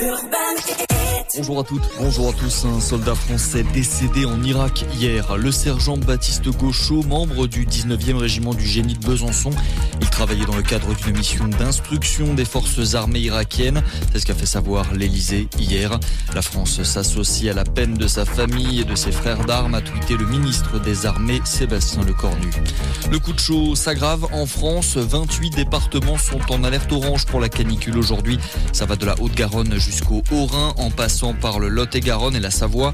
Urbain Bonjour à toutes, bonjour à tous. Un soldat français décédé en Irak hier, le sergent Baptiste Gauchot, membre du 19e régiment du génie de Besançon. Il travaillait dans le cadre d'une mission d'instruction des forces armées irakiennes. C'est ce qu'a fait savoir l'Elysée hier. La France s'associe à la peine de sa famille et de ses frères d'armes, a tweeté le ministre des Armées Sébastien Lecornu. Le coup de chaud s'aggrave en France. 28 départements sont en alerte orange pour la canicule aujourd'hui. Ça va de la Haute-Garonne jusqu'au Haut-Rhin en passant par le Lot-et-Garonne et la Savoie.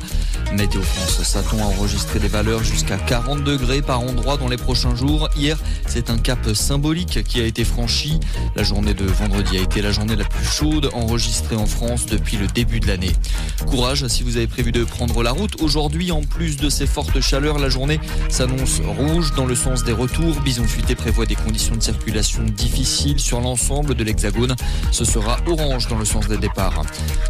Météo France s'attend à enregistrer des valeurs jusqu'à 40 degrés par endroit dans les prochains jours. Hier, c'est un cap symbolique qui a été franchi. La journée de vendredi a été la journée la plus chaude enregistrée en France depuis le début de l'année. Courage si vous avez prévu de prendre la route. Aujourd'hui, en plus de ces fortes chaleurs, la journée s'annonce rouge dans le sens des retours. Bison Futé prévoit des conditions de circulation difficiles sur l'ensemble de l'Hexagone. Ce sera orange dans le sens des départs.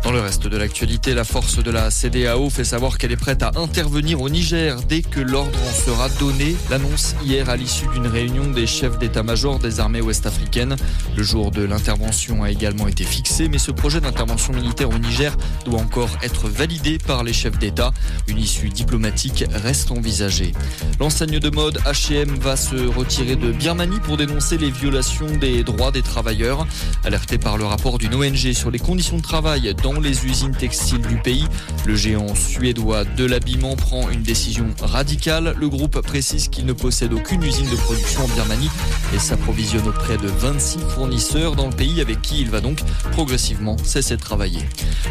Dans le reste de l'actualité, la force de la CDAO fait savoir qu'elle est prête à intervenir au Niger dès que l'ordre en sera donné. L'annonce hier à l'issue d'une réunion des chefs d'état-major des armées ouest-africaines. Le jour de l'intervention a également été fixé, mais ce projet d'intervention militaire au Niger doit encore être validé par les chefs d'État. Une issue diplomatique reste envisagée. L'enseigne de mode H&M va se retirer de Birmanie pour dénoncer les violations des droits des travailleurs. Alerté par le rapport d'une ONG sur les conditions de travail dans les usines textiles du pays, le géant suédois de l'habillement prend une décision radicale. Le groupe précise qu'il ne possède aucune usine de production en Birmanie et s'approvisionne auprès de 26 fournisseurs dans le pays avec qui il va donc progressivement cesser de travailler.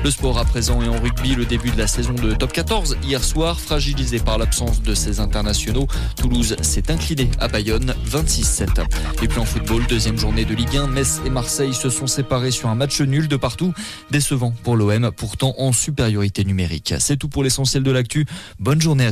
Le sport à présent et en rugby, le début de la saison de top 14 hier soir, fragilisé par l'absence de ses internationaux. Toulouse s'est incliné à Bayonne 26-7. Et puis en football, deuxième journée de Ligue 1, Metz et Marseille se sont séparés sur un match nul de partout. Décevant pour l'OM, pourtant en supériorité numérique. C'est tout pour l'essentiel de l'actu. Bonne journée à tous.